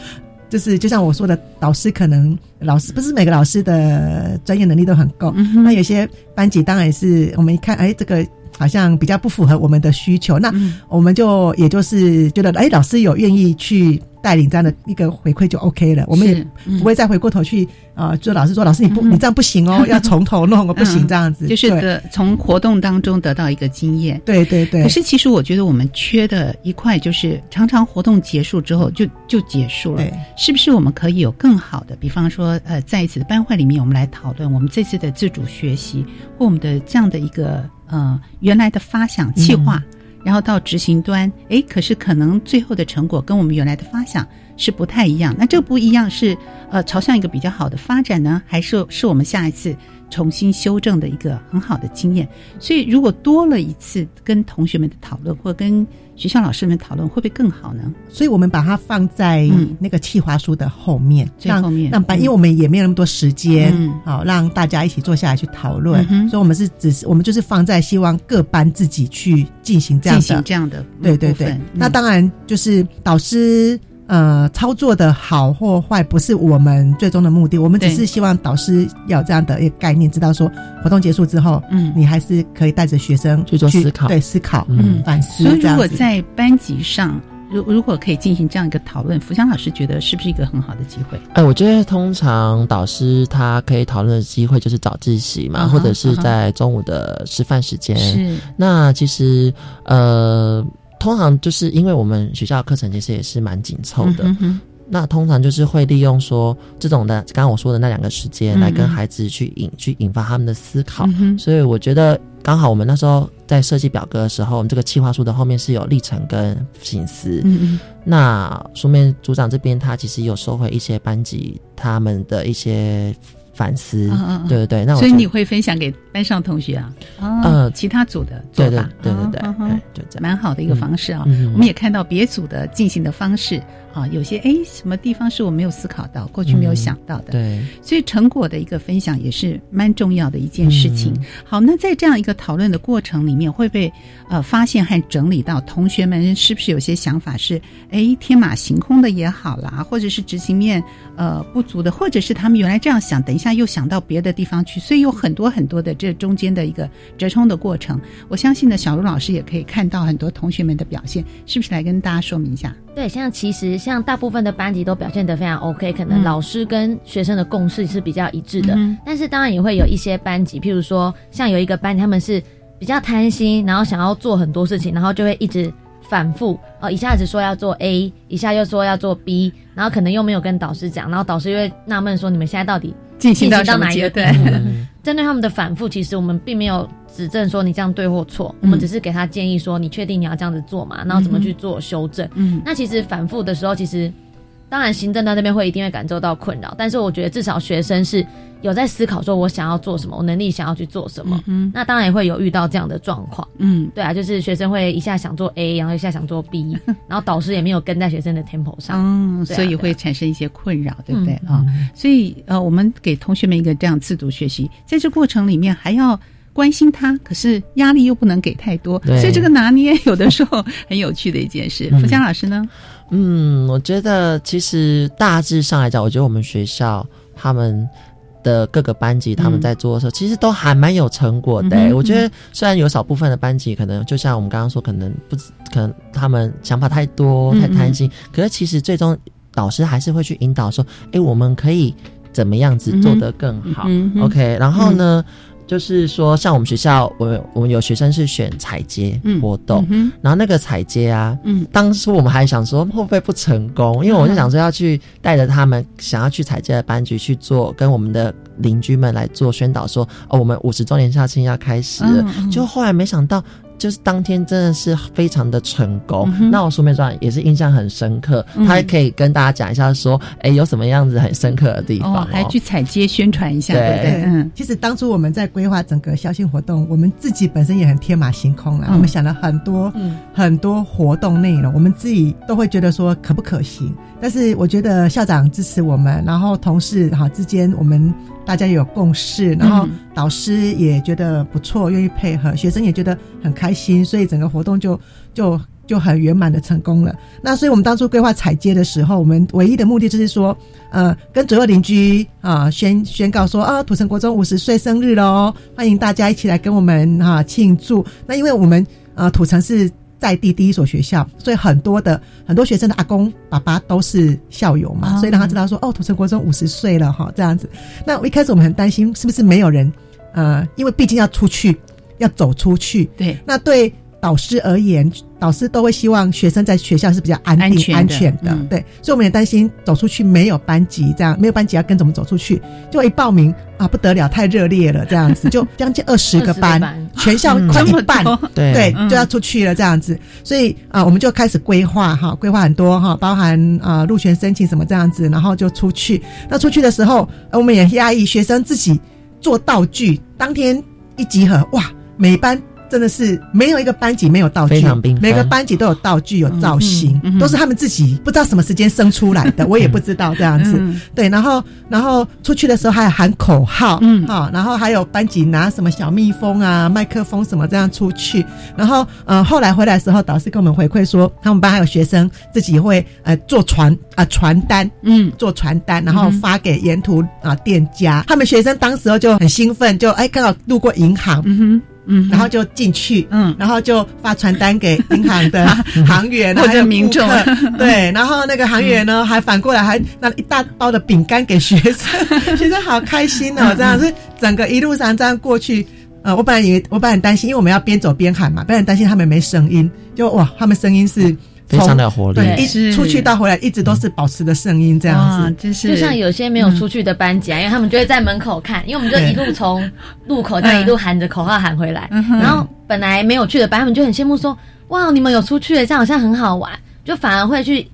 就是就像我说的，导师可能老师不是每个老师的专业能力都很够。那有些班级当然也是我们一看，哎，这个。好像比较不符合我们的需求，那我们就也就是觉得，哎，老师有愿意去带领这样的一个回馈就 OK 了，我们也不会再回过头去啊，就老师说，老师你不你这样不行哦，(laughs) 要从头弄，不行这样子，就是的，从活动当中得到一个经验，对对对。可是其实我觉得我们缺的一块就是，常常活动结束之后就就结束了，是不是我们可以有更好的？比方说，呃，在一次的班会里面，我们来讨论我们这次的自主学习或我们的这样的一个。呃，原来的发想计划，然后到执行端，哎，可是可能最后的成果跟我们原来的发想是不太一样。那这不一样是呃朝向一个比较好的发展呢，还是是我们下一次重新修正的一个很好的经验？所以如果多了一次跟同学们的讨论，或跟学校老师们讨论会不会更好呢？所以我们把它放在那个企划书的后面，最后面让班，因为我们也没有那么多时间，好让大家一起坐下来去讨论，所以我们是只是我们就是放在希望各班自己去进行这样的这样的对对对。那当然就是导师。呃，操作的好或坏不是我们最终的目的，我们只是希望导师有这样的一个概念，知道说活动结束之后，嗯，你还是可以带着学生去做思考，对思考，嗯，反思。所以如果在班级上，如如果可以进行这样一个讨论，福香老师觉得是不是一个很好的机会？哎，我觉得通常导师他可以讨论的机会就是早自习嘛，或者是在中午的吃饭时间。是，那其实呃。通常就是因为我们学校的课程其实也是蛮紧凑的，那通常就是会利用说这种的，刚刚我说的那两个时间来跟孩子去引去引发他们的思考，所以我觉得刚好我们那时候在设计表格的时候，我们这个计划书的后面是有历程跟醒思。那书面组长这边他其实有收回一些班级他们的一些。反思，对对对，那所以你会分享给班上同学啊？呃，其他组的做法，对对对，就这样，蛮好的一个方式啊。我们也看到别组的进行的方式。啊，有些哎，什么地方是我没有思考到，过去没有想到的，对，所以成果的一个分享也是蛮重要的一件事情。好，那在这样一个讨论的过程里面，会不会呃发现和整理到同学们是不是有些想法是哎天马行空的也好啦，或者是执行面呃不足的，或者是他们原来这样想，等一下又想到别的地方去，所以有很多很多的这中间的一个折冲的过程。我相信呢，小茹老师也可以看到很多同学们的表现，是不是来跟大家说明一下？对，像其实像大部分的班级都表现得非常 OK，可能老师跟学生的共识是比较一致的。但是当然也会有一些班级，譬如说像有一个班，他们是比较贪心，然后想要做很多事情，然后就会一直反复哦，一下子说要做 A，一下又说要做 B，然后可能又没有跟导师讲，然后导师又会纳闷说你们现在到底进行到哪一个？对，针对他们的反复，其实我们并没有指正说你这样对或错，我们只是给他建议说你确定你要这样子做嘛，然后怎么去做修正。嗯，那其实反复的时候，其实当然行政在那边会一定会感受到困扰，但是我觉得至少学生是有在思考说我想要做什么，我能力想要去做什么。嗯，那当然也会有遇到这样的状况。嗯，对啊，就是学生会一下想做 A，然后一下想做 B，(laughs) 然后导师也没有跟在学生的 tempo 上，嗯，所以会产生一些困扰，对不对嗯啊？所以呃，我们给同学们一个这样自主学习，在这过程里面还要。关心他，可是压力又不能给太多，所以这个拿捏有的时候很有趣的一件事。嗯。福江老师呢？嗯，我觉得其实大致上来讲，我觉得我们学校他们的各个班级他们在做的时候，其实都还蛮有成果的、嗯我觉得虽然有少部分的班级可能就像我们刚刚说，可能不可能他们想法太多、嗯太贪心，可是其实最终导师还是会去引导说，哎，我们可以怎么样子做得更好、嗯 o k 然后呢？就是说，像我们学校，我我们有学生是选采接活动，嗯然后那个采接啊，嗯，当初我们还想说会不会不成功，因为我就想说要去带着他们想要去采接的班级去做，跟我们的邻居们来做宣导说，哦，我们五十周年校庆要开始了，就后来没想到。就是当天真的是非常的成功，嗯那我苏美传也是印象很深刻，嗯。他还可以跟大家讲一下说，哎、有什么样子很深刻的地方、哦，还去采街宣传一下，对。不对？嗯，其实当初我们在规划整个校庆活动，我们自己本身也很天马行空啦。嗯。我们想了很多、嗯。很多活动内容，我们自己都会觉得说可不可行。但是我觉得校长支持我们，然后同事哈之间我们大家有共识，然后嗯导师也觉得不错，愿意配合，学生也觉得很开心，所以整个活动就就就很圆满的成功了。那所以我们当初规划采街的时候，我们唯一的目的就是说，呃，跟左右邻居啊宣宣告说啊，土城国中五十岁生日喽，欢迎大家一起来跟我们哈、庆祝。那因为我们呃土城是在地第一所学校，所以很多的很多学生的阿公爸爸都是校友嘛，哦。所以让他知道说哦，土城国中五十岁了哈，这样子。那我一开始我们很担心是不是没有人呃，因为毕竟要出去，要走出去，对，那对导师而言，导师都会希望学生在学校是比较安定、安全的安全的。嗯对，所以我们也担心走出去没有班级，这样没有班级要跟怎么走出去？就一报名啊，不得了，太热烈了，这样子 (laughs) 就将近二十个班，20个班全校快一半，对对，嗯就要出去了这样子。所以啊，我们就开始规划哈，规划很多哈，包含啊入学申请什么这样子，然后就出去。那出去的时候，呃我们也压抑学生自己做道具，当天一集合，哇，每班。真的是没有一个班级没有道具，每个班级都有道具、有造型，嗯嗯嗯。都是他们自己不知道什么时间生出来的，(laughs) 我也不知道这样子。嗯对，然后然后出去的时候还有喊口号，嗯。啊、然后还有班级拿什么小蜜蜂啊、麦克风什么这样出去，然后呃后来回来的时候，导师跟我们回馈说，他们班还有学生自己会呃做传啊、传单，嗯，做传单，然后发给沿途啊、店家，他们学生当时候就很兴奋，就哎刚好路过银行，嗯哼。嗯，然后就进去，嗯，然后就发传单给银行的 (laughs) 行员啊或者还有民众。(laughs) 对，然后那个行员呢，还反过来还拿了一大包的饼干给学生，(laughs) 学生好开心哦，这样是整个一路上这样过去。呃，我本来以为我本来很担心，因为我们要边走边喊嘛，本来担心他们没声音，就哇，他们声音是非常的有活力。对，一直出去到回来一直都是保持的声音这样子，就是就像有些没有出去的班级啊，因为他们就会在门口看，因为我们就一路从路口这样一路喊着口号喊回来，嗯然后本来没有去的班，他们就很羡慕说，哇，你们有出去了，这样好像很好玩，就反而会去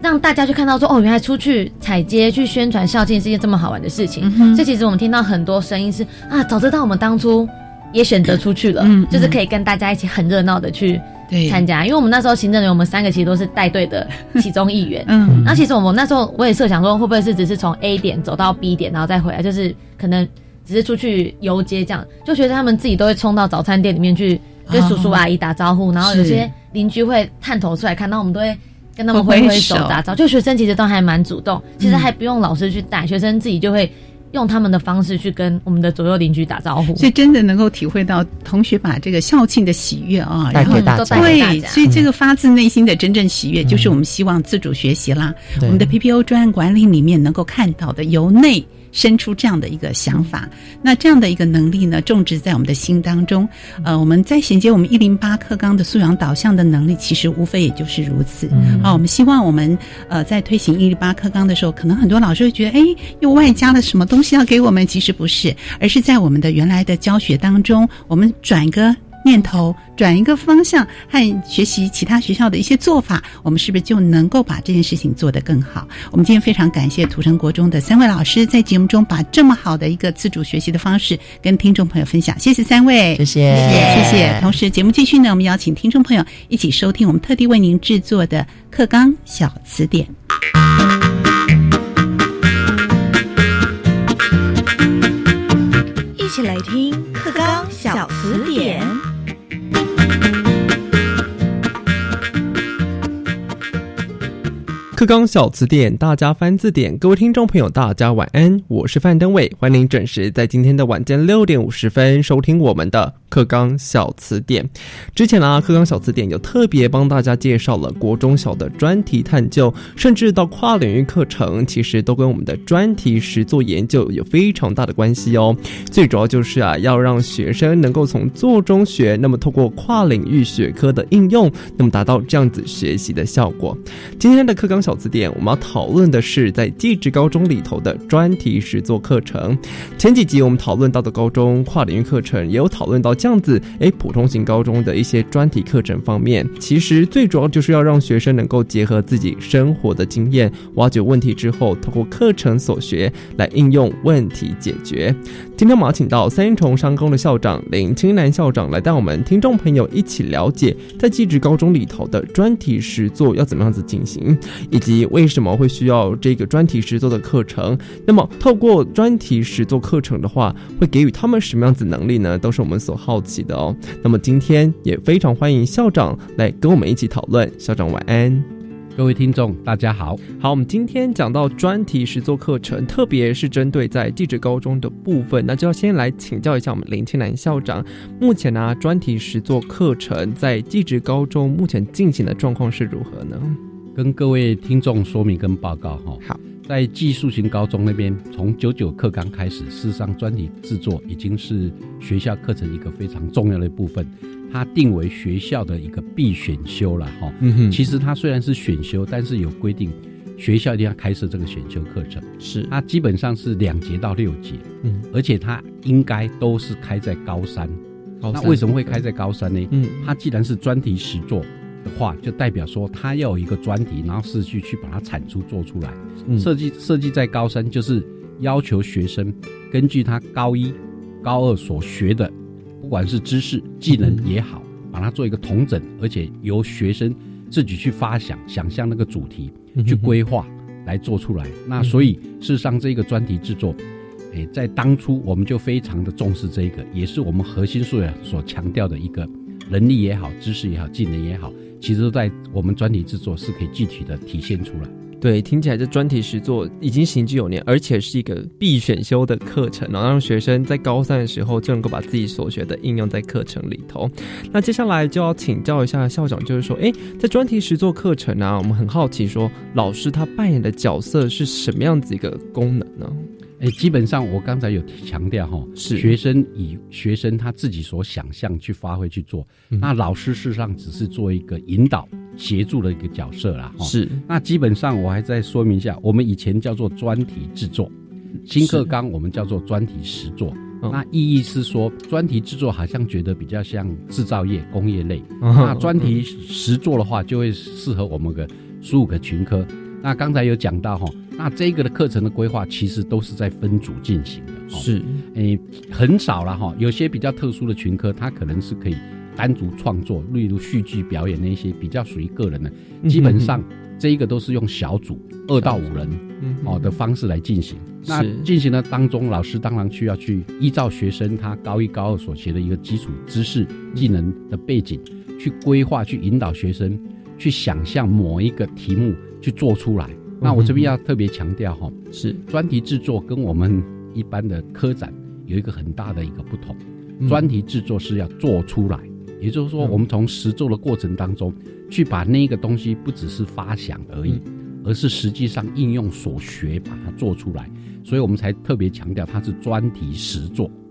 让大家去看到说，哦，原来出去踩街去宣传校庆是一件这么好玩的事情。嗯所以其实我们听到很多声音是啊，早知道我们当初也选择出去了，嗯就是可以跟大家一起很热闹的去对参加，因为我们那时候行政人员，我们三个其实都是带队的其中一员。嗯那其实我们那时候我也设想说，会不会是只是从 A 点走到 B 点，然后再回来，就是可能只是出去游街这样。就学生他们自己都会冲到早餐店里面去跟叔叔阿姨打招呼，然后有些邻居会探头出来看，到我们都会。跟他们挥挥手打招呼，就学生其实都还蛮主动，其实还不用老师去带，学生自己就会用他们的方式去跟我们的左右邻居打招呼。所以真的能够体会到同学把这个校庆的喜悦啊，然后大家对，所以这个发自内心的真正喜悦，就是我们希望自主学习啦。我们的 PPO 专案管理里面能够看到的，由内生出这样的一个想法。那这样的一个能力呢，种植在我们的心当中。呃，我们在衔接我们一零八课纲的素养导向的能力，其实无非也就是如此。好，我们希望我们呃在推行一零八课纲的时候，可能很多老师会觉得，哎，又外加了什么东西要给我们？其实不是，而是在我们的原来的教学当中，我们转个。念头转一个方向和学习其他学校的一些做法，我们是不是就能够把这件事情做得更好？我们今天非常感谢土城国中的三位老师在节目中把这么好的一个自主学习的方式跟听众朋友分享，谢谢三位，谢谢，谢谢。同时，节目继续呢，我们邀请听众朋友一起收听我们特地为您制作的课纲小词典，一起来听课纲小词典。课纲小词典，大家翻字典。各位听众朋友，大家晚安，我是范登伟，欢迎您准时在今天的晚间六点五十分收听我们的课纲小词典。之前呢，课纲小词典有特别帮大家介绍了国中小的专题探究，甚至到跨领域课程，其实都跟我们的专题实作研究有非常大的关系哦。最主要就是啊，要让学生能够从做中学，那么透过跨领域学科的应用，那么达到这样子学习的效果。今天的课纲。小词典，我们要讨论的是在技职高中里头的专题实作课程。前几集我们讨论到的高中跨领域课程，也有讨论到这样子，诶，普通型高中的一些专题课程方面，其实最主要就是要让学生能够结合自己生活的经验，挖掘问题之后，通过课程所学来应用问题解决。今天我们要请到三重商工的校长林清南校长来带我们听众朋友一起了解，在技职高中里头的专题实作要怎么样子进行。以及为什么会需要这个专题实作的课程？那么透过专题实作课程的话，会给予他们什么样子能力呢？都是我们所好奇的哦。那么今天也非常欢迎校长来跟我们一起讨论。校长晚安，各位听众大家好。好，我们今天讲到专题实作课程，特别是针对在地质高中的部分，那就要先来请教一下我们林清南校长。目前呢，专题实作课程在地质高中目前进行的状况是如何呢？跟各位听众说明跟报告哈，好，在技术型高中那边，从九九课纲开始，事实上专题制作已经是学校课程一个非常重要的部分，它定为学校的一个必选修了哈。嗯哼，其实它虽然是选修，但是有规定学校一定要开设这个选修课程，是它基本上是两节到六节，嗯，而且它应该都是开在高三。那为什么会开在高三呢？嗯，它既然是专题实作。的话，就代表说他要有一个专题，然后是去去把它产出做出来。设计设计在高三，就是要求学生根据他高一、高二所学的，不管是知识、技能也好，把它做一个统整，而且由学生自己去发想、想象那个主题，去规划来做出来。那所以事实上，这个专题制作，诶，在当初我们就非常的重视这一个，也是我们核心素养所强调的一个能力也好、知识也好、技能也好。其实在我们专题制作是可以具体的体现出来。对，听起来这专题实作已经行之有年，而且是一个必选修的课程，然后让学生在高三的时候就能够把自己所学的应用在课程里头。那接下来就要请教一下校长，就是说，哎，在专题实作课程呢，我们很好奇，说老师他扮演的角色是什么样子一个功能呢？哎，基本上我刚才有强调哈，是学生以学生他自己所想象去发挥去做，那老师事实上只是做一个引导协助的一个角色啦。是，那基本上我还再说明一下，我们以前叫做专题制作，新课纲我们叫做专题实作。那意义是说，专题制作好像觉得比较像制造业、工业类，那专题实作的话就会适合我们个十五个群科。那刚才有讲到哈。那这个的课程的规划其实都是在分组进行的，是，诶，很少了哈。有些比较特殊的群科，它可能是可以单独创作，例如戏剧表演那些比较属于个人的。基本上这一个都是用小组二到五人哦的方式来进行。那进行的当中，老师当然需要去依照学生他高一高二所学的一个基础知识、技能的背景，去规划、去引导学生去想象某一个题目去做出来。那我这边要特别强调哈，是。专题制作跟我们一般的科展有一个很大的一个不同。专题制作是要做出来，也就是说，我们从实做的过程当中去把那个东西不只是发想而已，而是实际上应用所学把它做出来，所以我们才特别强调它是专题实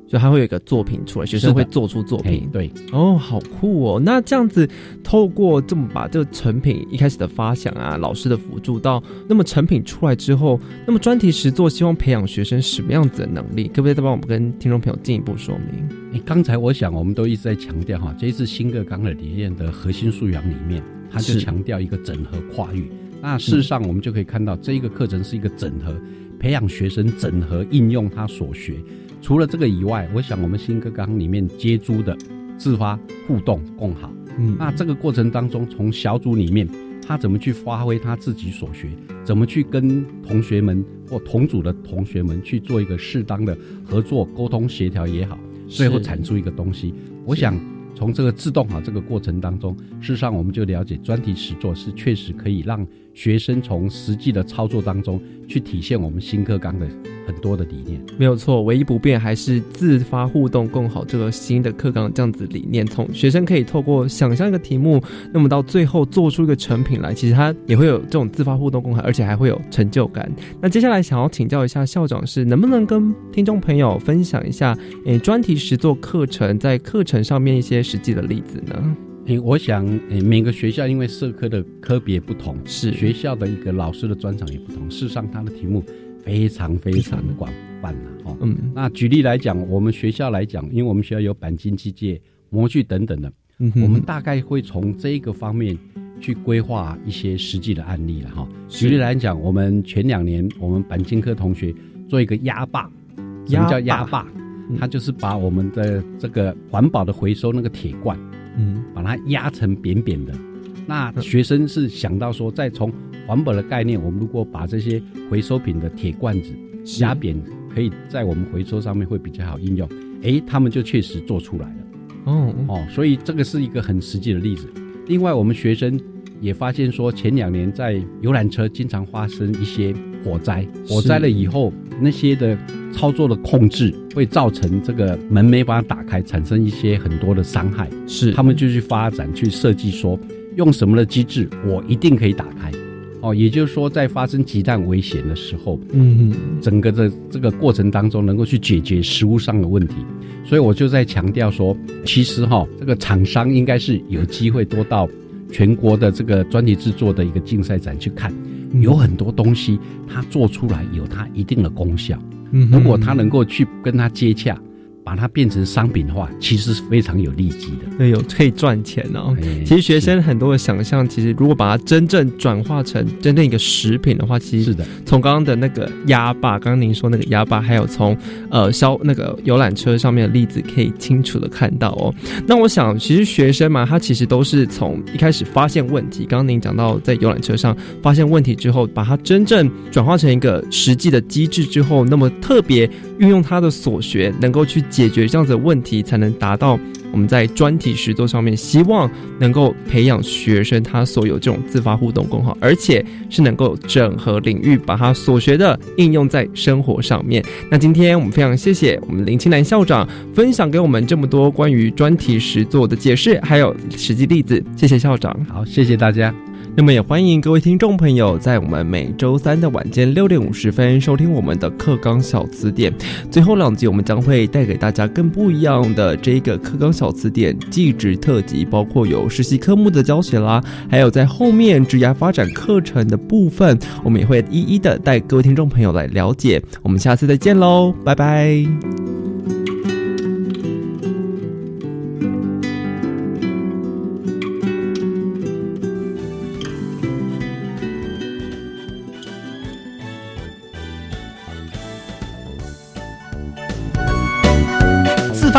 作。就他会有一个作品出来，学生会做出作品。对，哦，好酷哦！那这样子，透过这么把这个成品一开始的发想啊，老师的辅助到那么成品出来之后，那么专题实作希望培养学生什么样子的能力？可不可以再帮我们跟听众朋友进一步说明？你刚才我想，我们都一直在强调哈，这一次新课纲的理念的核心素养里面，它就强调一个整合跨域。那事实上，我们就可以看到，这一个课程是一个整合，培养学生整合应用他所学。除了这个以外，我想我们新课纲里面接诸的自发互动共好，嗯，那这个过程当中，从小组里面他怎么去发挥他自己所学，怎么去跟同学们或同组的同学们去做一个适当的合作沟通协调也好，最后产出一个东西，我想。从这个自动化这个过程当中，事实上我们就了解专题实作是确实可以让学生从实际的操作当中去体现我们新课纲的很多的理念。没有错，唯一不变还是自发互动更好这个新的课纲这样子理念。从学生可以透过想象一个题目，那么到最后做出一个成品来，其实他也会有这种自发互动更好，而且还会有成就感。那接下来想要请教一下校长，是能不能跟听众朋友分享一下，诶，专题实作课程在课程上面一些。实际的例子呢？诶，我想，诶，每个学校因为社科的科别不同，是学校的一个老师的专长也不同。事实上，他的题目非常非常的广泛呐。哦，嗯，那举例来讲，我们学校来讲，因为我们学校有钣金机械、模具等等的，嗯，我们大概会从这一个方面去规划一些实际的案例了哈。举例来讲，我们前两年我们钣金科同学做一个压坝，什么叫压坝？它就是把我们的这个环保的回收那个铁罐，嗯，把它压成扁扁的。那学生是想到说，再从环保的概念，我们如果把这些回收品的铁罐子压扁，可以在我们回收上面会比较好应用。哎，他们就确实做出来了。哦哦，所以这个是一个很实际的例子。另外，我们学生也发现说，前两年在游览车经常发生一些火灾，火灾了以后那些的。操作的控制会造成这个门没办法打开，产生一些很多的伤害。是，他们就去发展、去设计，说用什么的机制，我一定可以打开。哦，也就是说，在发生极大危险的时候，嗯，整个的这个过程当中，能够去解决食物上的问题。所以我就在强调说，其实哈，这个厂商应该是有机会多到全国的这个专题制作的一个竞赛展去看，有很多东西它做出来有它一定的功效。嗯如果他能够去跟他接洽。把它变成商品的话，其实是非常有利基的，对，有可以赚钱哦。其实学生很多的想象，其实如果把它真正转化成真正一个食品的话，其实是的。从刚刚的那个鸭霸，刚刚您说那个鸭霸，还有从呃消那个游览车上面的例子，可以清楚的看到哦。那我想，其实学生嘛，他其实都是从一开始发现问题。刚刚您讲到在游览车上发现问题之后，把它真正转化成一个实际的机制之后，那么特别运用他的所学，能够去。解决这样子的问题，才能达到我们在专题实作上面希望能够培养学生他所有这种自发互动功好，而且是能够整合领域，把他所学的应用在生活上面。那今天我们非常谢谢我们林清南校长分享给我们这么多关于专题实作的解释，还有实际例子。谢谢校长，好，谢谢大家。那么也欢迎各位听众朋友在我们每周三的晚间六点五十分收听我们的课纲小词典。最后两集我们将会带给大家更不一样的这个课纲小词典技职特辑，包括有实习科目的教学啦，还有在后面职涯发展课程的部分，我们也会一一的带各位听众朋友来了解。我们下次再见喽，拜拜。